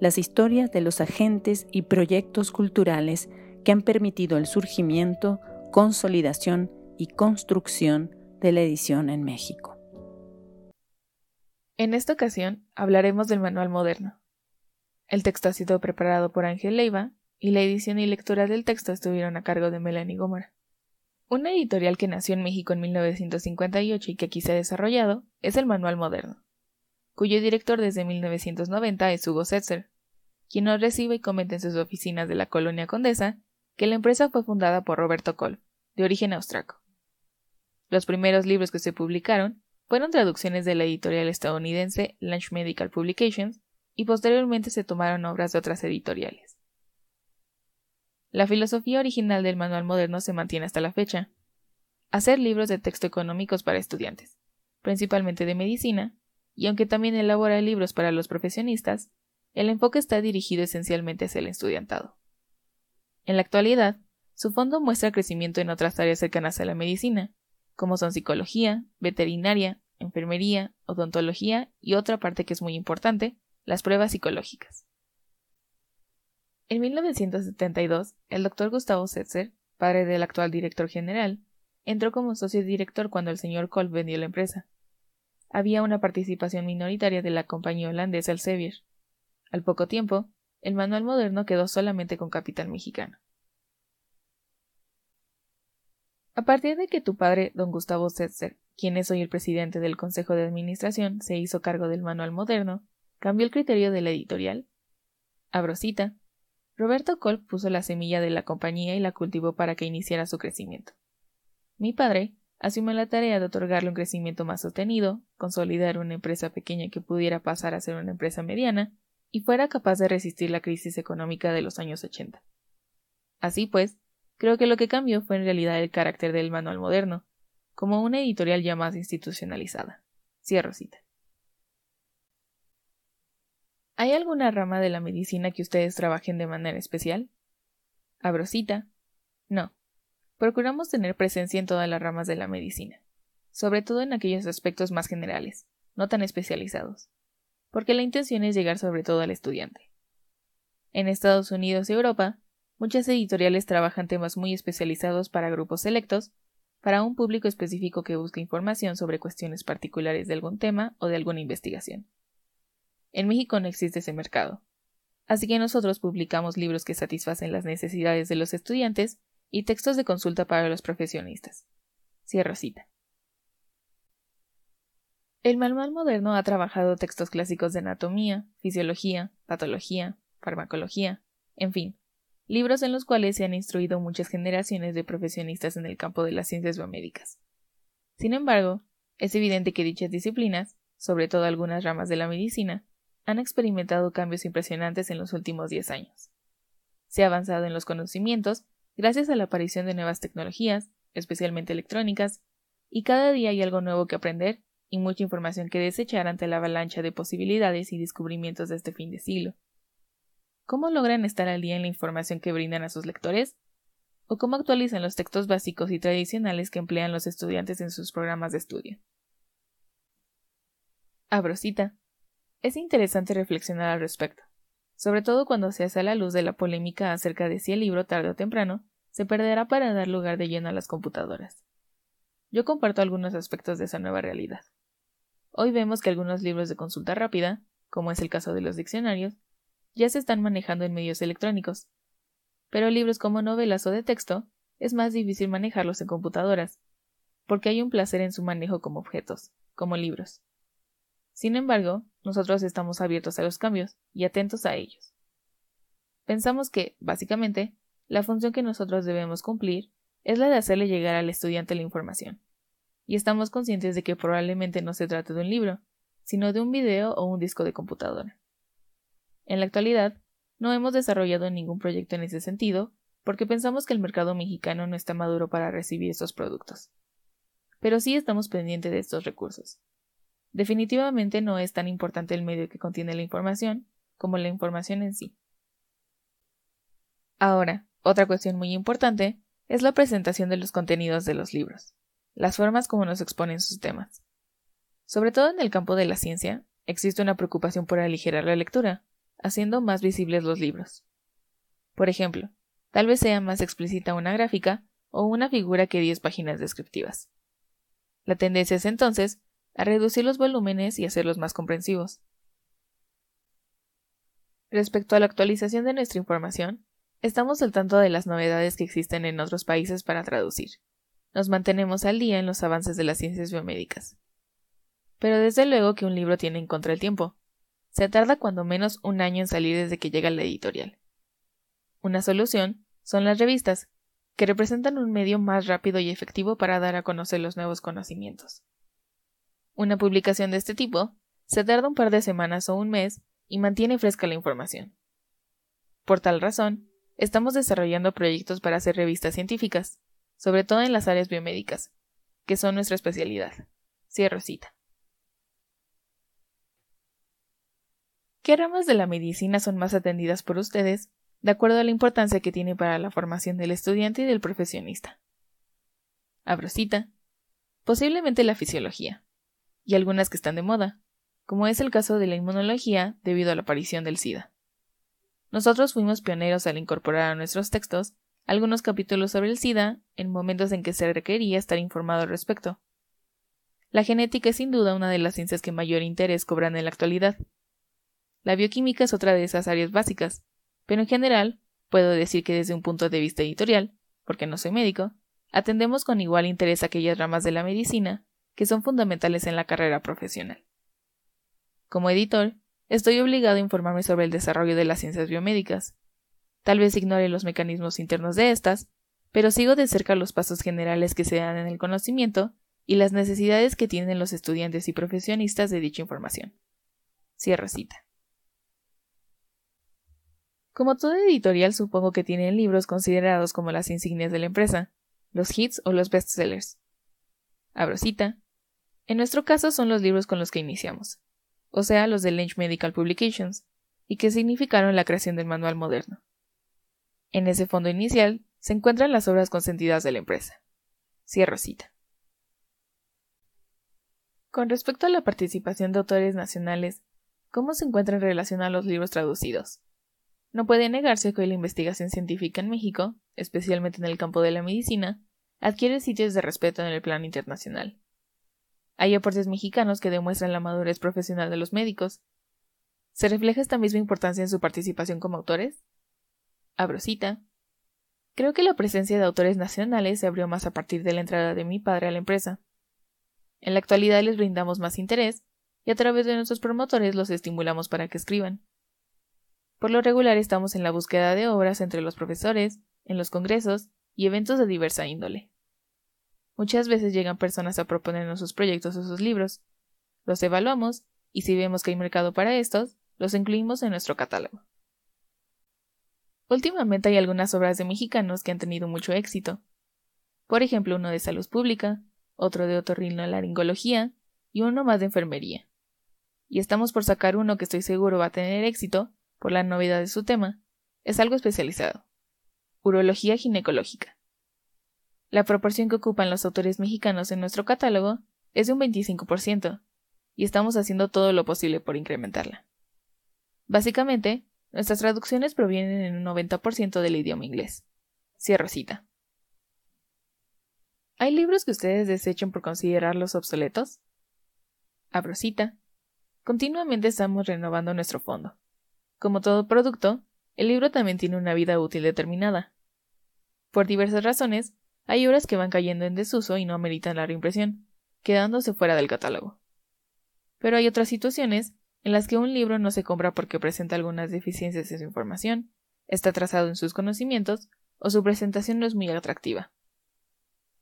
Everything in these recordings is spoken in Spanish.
las historias de los agentes y proyectos culturales que han permitido el surgimiento, consolidación y construcción de la edición en México. En esta ocasión hablaremos del manual moderno. El texto ha sido preparado por Ángel Leiva y la edición y lectura del texto estuvieron a cargo de Melanie Gómora. Una editorial que nació en México en 1958 y que aquí se ha desarrollado es el Manual Moderno, cuyo director desde 1990 es Hugo Setzer, quien nos recibe y comenta en sus oficinas de la colonia Condesa que la empresa fue fundada por Roberto Kolb, de origen austriaco. Los primeros libros que se publicaron fueron traducciones de la editorial estadounidense Lunch Medical Publications y posteriormente se tomaron obras de otras editoriales. La filosofía original del manual moderno se mantiene hasta la fecha. Hacer libros de texto económicos para estudiantes, principalmente de medicina, y aunque también elabora libros para los profesionistas, el enfoque está dirigido esencialmente hacia el estudiantado. En la actualidad, su fondo muestra crecimiento en otras áreas cercanas a la medicina, como son psicología, veterinaria, enfermería, odontología y otra parte que es muy importante, las pruebas psicológicas. En 1972, el doctor Gustavo Setzer, padre del actual director general, entró como socio director cuando el señor Kolb vendió la empresa. Había una participación minoritaria de la compañía holandesa Elsevier. Al poco tiempo, el manual moderno quedó solamente con capital mexicano. A partir de que tu padre, don Gustavo Setzer, quien es hoy el presidente del Consejo de Administración, se hizo cargo del manual moderno, cambió el criterio de la editorial. Abrosita, Roberto Kolb puso la semilla de la compañía y la cultivó para que iniciara su crecimiento. Mi padre asumió la tarea de otorgarle un crecimiento más sostenido, consolidar una empresa pequeña que pudiera pasar a ser una empresa mediana y fuera capaz de resistir la crisis económica de los años 80. Así pues, creo que lo que cambió fue en realidad el carácter del manual moderno, como una editorial ya más institucionalizada. Cierro cita. ¿Hay alguna rama de la medicina que ustedes trabajen de manera especial? ¿Abrosita? No. Procuramos tener presencia en todas las ramas de la medicina, sobre todo en aquellos aspectos más generales, no tan especializados, porque la intención es llegar sobre todo al estudiante. En Estados Unidos y Europa, muchas editoriales trabajan temas muy especializados para grupos selectos, para un público específico que busca información sobre cuestiones particulares de algún tema o de alguna investigación. En México no existe ese mercado. Así que nosotros publicamos libros que satisfacen las necesidades de los estudiantes y textos de consulta para los profesionistas. Cierro cita. El manual moderno ha trabajado textos clásicos de anatomía, fisiología, patología, farmacología, en fin, libros en los cuales se han instruido muchas generaciones de profesionistas en el campo de las ciencias biomédicas. Sin embargo, es evidente que dichas disciplinas, sobre todo algunas ramas de la medicina, han experimentado cambios impresionantes en los últimos 10 años. Se ha avanzado en los conocimientos gracias a la aparición de nuevas tecnologías, especialmente electrónicas, y cada día hay algo nuevo que aprender y mucha información que desechar ante la avalancha de posibilidades y descubrimientos de este fin de siglo. ¿Cómo logran estar al día en la información que brindan a sus lectores? ¿O cómo actualizan los textos básicos y tradicionales que emplean los estudiantes en sus programas de estudio? Abrosita. Es interesante reflexionar al respecto, sobre todo cuando se hace a la luz de la polémica acerca de si el libro tarde o temprano se perderá para dar lugar de lleno a las computadoras. Yo comparto algunos aspectos de esa nueva realidad. Hoy vemos que algunos libros de consulta rápida, como es el caso de los diccionarios, ya se están manejando en medios electrónicos, pero libros como novelas o de texto es más difícil manejarlos en computadoras, porque hay un placer en su manejo como objetos, como libros. Sin embargo, nosotros estamos abiertos a los cambios y atentos a ellos. Pensamos que, básicamente, la función que nosotros debemos cumplir es la de hacerle llegar al estudiante la información. Y estamos conscientes de que probablemente no se trate de un libro, sino de un video o un disco de computadora. En la actualidad, no hemos desarrollado ningún proyecto en ese sentido porque pensamos que el mercado mexicano no está maduro para recibir estos productos. Pero sí estamos pendientes de estos recursos. Definitivamente no es tan importante el medio que contiene la información como la información en sí. Ahora, otra cuestión muy importante es la presentación de los contenidos de los libros, las formas como nos exponen sus temas. Sobre todo en el campo de la ciencia, existe una preocupación por aligerar la lectura, haciendo más visibles los libros. Por ejemplo, tal vez sea más explícita una gráfica o una figura que 10 páginas descriptivas. La tendencia es entonces a reducir los volúmenes y hacerlos más comprensivos. Respecto a la actualización de nuestra información, estamos al tanto de las novedades que existen en otros países para traducir. Nos mantenemos al día en los avances de las ciencias biomédicas. Pero desde luego que un libro tiene en contra el tiempo. Se tarda cuando menos un año en salir desde que llega la editorial. Una solución son las revistas, que representan un medio más rápido y efectivo para dar a conocer los nuevos conocimientos. Una publicación de este tipo se tarda un par de semanas o un mes y mantiene fresca la información. Por tal razón, estamos desarrollando proyectos para hacer revistas científicas, sobre todo en las áreas biomédicas, que son nuestra especialidad. Cierro cita. ¿Qué ramas de la medicina son más atendidas por ustedes, de acuerdo a la importancia que tiene para la formación del estudiante y del profesionista? Abro cita. Posiblemente la fisiología, y algunas que están de moda, como es el caso de la inmunología debido a la aparición del SIDA. Nosotros fuimos pioneros al incorporar a nuestros textos algunos capítulos sobre el SIDA en momentos en que se requería estar informado al respecto. La genética es sin duda una de las ciencias que mayor interés cobran en la actualidad, la bioquímica es otra de esas áreas básicas, pero en general, puedo decir que desde un punto de vista editorial, porque no soy médico, atendemos con igual interés aquellas ramas de la medicina que son fundamentales en la carrera profesional. Como editor, estoy obligado a informarme sobre el desarrollo de las ciencias biomédicas. Tal vez ignore los mecanismos internos de estas, pero sigo de cerca los pasos generales que se dan en el conocimiento y las necesidades que tienen los estudiantes y profesionistas de dicha información. Cierra cita. Como todo editorial supongo que tienen libros considerados como las insignias de la empresa, los hits o los bestsellers. Abro cita. En nuestro caso son los libros con los que iniciamos, o sea, los de Lynch Medical Publications, y que significaron la creación del manual moderno. En ese fondo inicial se encuentran las obras consentidas de la empresa. Cierro cita. Con respecto a la participación de autores nacionales, ¿cómo se encuentra en relación a los libros traducidos? No puede negarse que hoy la investigación científica en México, especialmente en el campo de la medicina, adquiere sitios de respeto en el plano internacional. Hay aportes mexicanos que demuestran la madurez profesional de los médicos. ¿Se refleja esta misma importancia en su participación como autores? Abro cita. Creo que la presencia de autores nacionales se abrió más a partir de la entrada de mi padre a la empresa. En la actualidad les brindamos más interés y a través de nuestros promotores los estimulamos para que escriban. Por lo regular estamos en la búsqueda de obras entre los profesores, en los congresos y eventos de diversa índole. Muchas veces llegan personas a proponernos sus proyectos o sus libros. Los evaluamos y si vemos que hay mercado para estos, los incluimos en nuestro catálogo. Últimamente hay algunas obras de mexicanos que han tenido mucho éxito. Por ejemplo, uno de salud pública, otro de otorrinolaringología y uno más de enfermería. Y estamos por sacar uno que estoy seguro va a tener éxito por la novedad de su tema, es algo especializado. Urología ginecológica. La proporción que ocupan los autores mexicanos en nuestro catálogo es de un 25%, y estamos haciendo todo lo posible por incrementarla. Básicamente, nuestras traducciones provienen en un 90% del idioma inglés. Cierro cita. ¿Hay libros que ustedes desechen por considerarlos obsoletos? Abro cita. Continuamente estamos renovando nuestro fondo. Como todo producto, el libro también tiene una vida útil determinada. Por diversas razones, hay obras que van cayendo en desuso y no ameritan la reimpresión, quedándose fuera del catálogo. Pero hay otras situaciones en las que un libro no se compra porque presenta algunas deficiencias en su información, está trazado en sus conocimientos o su presentación no es muy atractiva.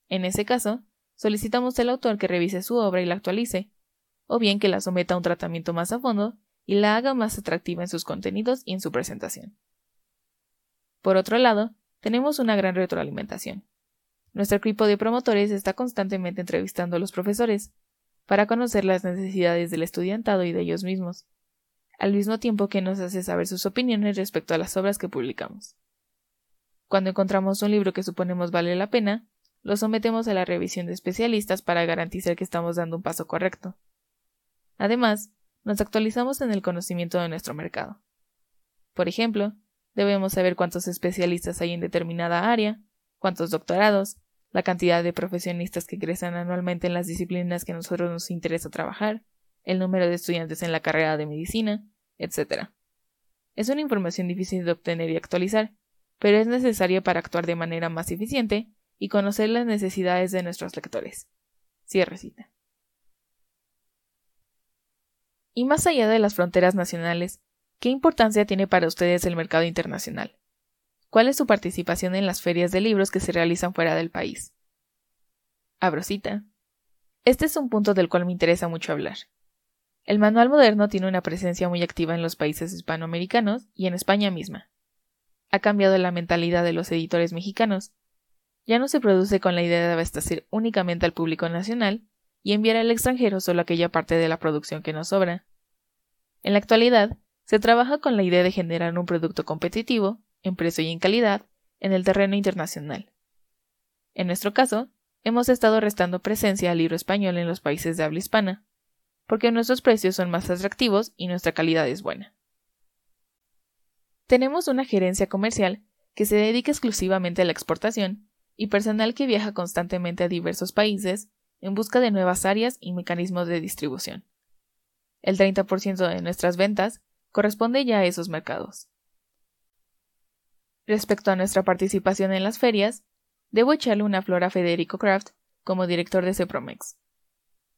En ese caso, solicitamos al autor que revise su obra y la actualice, o bien que la someta a un tratamiento más a fondo y la haga más atractiva en sus contenidos y en su presentación. Por otro lado, tenemos una gran retroalimentación. Nuestro equipo de promotores está constantemente entrevistando a los profesores para conocer las necesidades del estudiantado y de ellos mismos, al mismo tiempo que nos hace saber sus opiniones respecto a las obras que publicamos. Cuando encontramos un libro que suponemos vale la pena, lo sometemos a la revisión de especialistas para garantizar que estamos dando un paso correcto. Además, nos actualizamos en el conocimiento de nuestro mercado. Por ejemplo, debemos saber cuántos especialistas hay en determinada área, cuántos doctorados, la cantidad de profesionistas que ingresan anualmente en las disciplinas que a nosotros nos interesa trabajar, el número de estudiantes en la carrera de medicina, etc. Es una información difícil de obtener y actualizar, pero es necesaria para actuar de manera más eficiente y conocer las necesidades de nuestros lectores. Cierre cita. Y más allá de las fronteras nacionales, ¿qué importancia tiene para ustedes el mercado internacional? ¿Cuál es su participación en las ferias de libros que se realizan fuera del país? Abrosita. Este es un punto del cual me interesa mucho hablar. El manual moderno tiene una presencia muy activa en los países hispanoamericanos y en España misma. Ha cambiado la mentalidad de los editores mexicanos. Ya no se produce con la idea de abastecer únicamente al público nacional y enviar al extranjero solo aquella parte de la producción que nos sobra. En la actualidad, se trabaja con la idea de generar un producto competitivo en precio y en calidad, en el terreno internacional. En nuestro caso, hemos estado restando presencia al libro español en los países de habla hispana, porque nuestros precios son más atractivos y nuestra calidad es buena. Tenemos una gerencia comercial que se dedica exclusivamente a la exportación y personal que viaja constantemente a diversos países en busca de nuevas áreas y mecanismos de distribución. El 30% de nuestras ventas corresponde ya a esos mercados. Respecto a nuestra participación en las ferias, debo echarle una flor a Federico Kraft como director de CEPROMEX.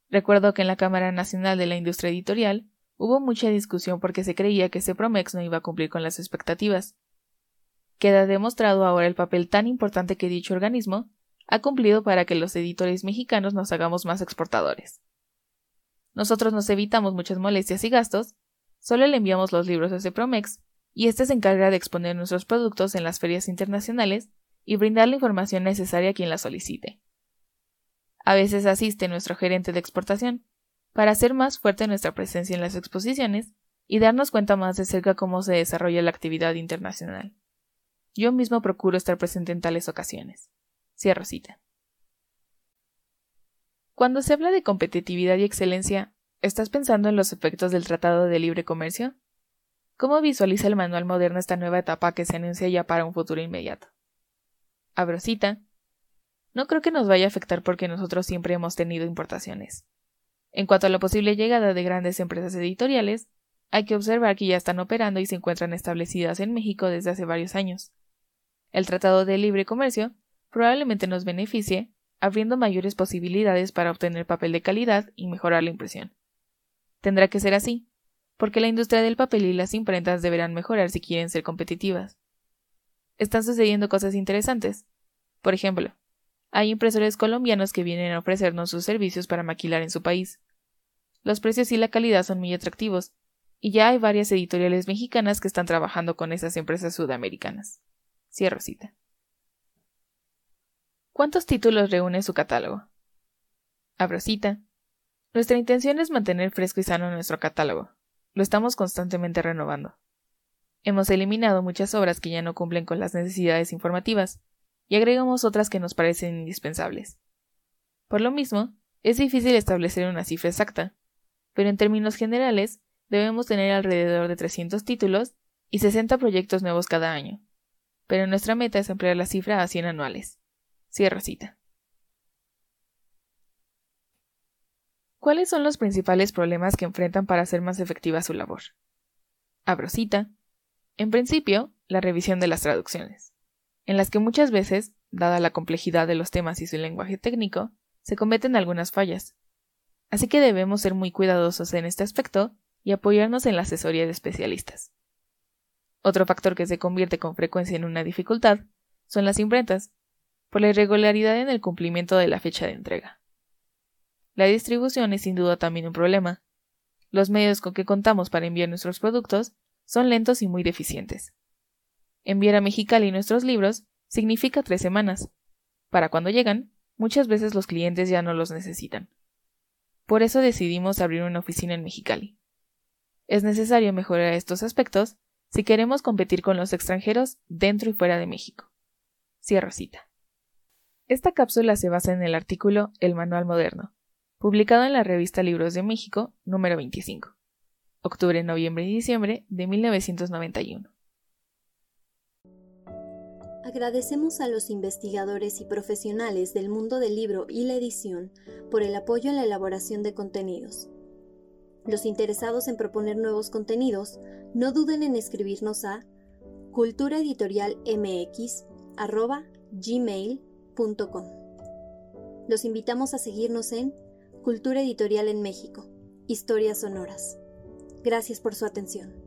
Recuerdo que en la Cámara Nacional de la Industria Editorial hubo mucha discusión porque se creía que CEPROMEX no iba a cumplir con las expectativas. Queda demostrado ahora el papel tan importante que dicho organismo ha cumplido para que los editores mexicanos nos hagamos más exportadores. Nosotros nos evitamos muchas molestias y gastos, solo le enviamos los libros a CEPROMEX y éste se encarga de exponer nuestros productos en las ferias internacionales y brindar la información necesaria a quien la solicite. A veces asiste nuestro gerente de exportación, para hacer más fuerte nuestra presencia en las exposiciones y darnos cuenta más de cerca cómo se desarrolla la actividad internacional. Yo mismo procuro estar presente en tales ocasiones. Cierro cita. Cuando se habla de competitividad y excelencia, ¿estás pensando en los efectos del Tratado de Libre Comercio? ¿Cómo visualiza el manual moderno esta nueva etapa que se anuncia ya para un futuro inmediato? Abrosita. No creo que nos vaya a afectar porque nosotros siempre hemos tenido importaciones. En cuanto a la posible llegada de grandes empresas editoriales, hay que observar que ya están operando y se encuentran establecidas en México desde hace varios años. El Tratado de Libre Comercio probablemente nos beneficie, abriendo mayores posibilidades para obtener papel de calidad y mejorar la impresión. Tendrá que ser así, porque la industria del papel y las imprentas deberán mejorar si quieren ser competitivas. Están sucediendo cosas interesantes. Por ejemplo, hay impresores colombianos que vienen a ofrecernos sus servicios para maquilar en su país. Los precios y la calidad son muy atractivos, y ya hay varias editoriales mexicanas que están trabajando con esas empresas sudamericanas. Cierro cita. ¿Cuántos títulos reúne su catálogo? Abro cita. Nuestra intención es mantener fresco y sano nuestro catálogo, lo estamos constantemente renovando. Hemos eliminado muchas obras que ya no cumplen con las necesidades informativas, y agregamos otras que nos parecen indispensables. Por lo mismo, es difícil establecer una cifra exacta, pero en términos generales debemos tener alrededor de 300 títulos y 60 proyectos nuevos cada año, pero nuestra meta es ampliar la cifra a 100 anuales. Cierro cita. ¿Cuáles son los principales problemas que enfrentan para hacer más efectiva su labor? Abrosita. En principio, la revisión de las traducciones, en las que muchas veces, dada la complejidad de los temas y su lenguaje técnico, se cometen algunas fallas. Así que debemos ser muy cuidadosos en este aspecto y apoyarnos en la asesoría de especialistas. Otro factor que se convierte con frecuencia en una dificultad son las imprentas, por la irregularidad en el cumplimiento de la fecha de entrega. La distribución es sin duda también un problema. Los medios con que contamos para enviar nuestros productos son lentos y muy deficientes. Enviar a Mexicali nuestros libros significa tres semanas. Para cuando llegan, muchas veces los clientes ya no los necesitan. Por eso decidimos abrir una oficina en Mexicali. Es necesario mejorar estos aspectos si queremos competir con los extranjeros dentro y fuera de México. Cierro cita. Esta cápsula se basa en el artículo El Manual Moderno, publicado en la revista Libros de México, número 25, octubre, noviembre y diciembre de 1991. Agradecemos a los investigadores y profesionales del mundo del libro y la edición por el apoyo en la elaboración de contenidos. Los interesados en proponer nuevos contenidos, no duden en escribirnos a culturaeditorialmx.gmail.com. Los invitamos a seguirnos en Cultura Editorial en México, Historias Sonoras. Gracias por su atención.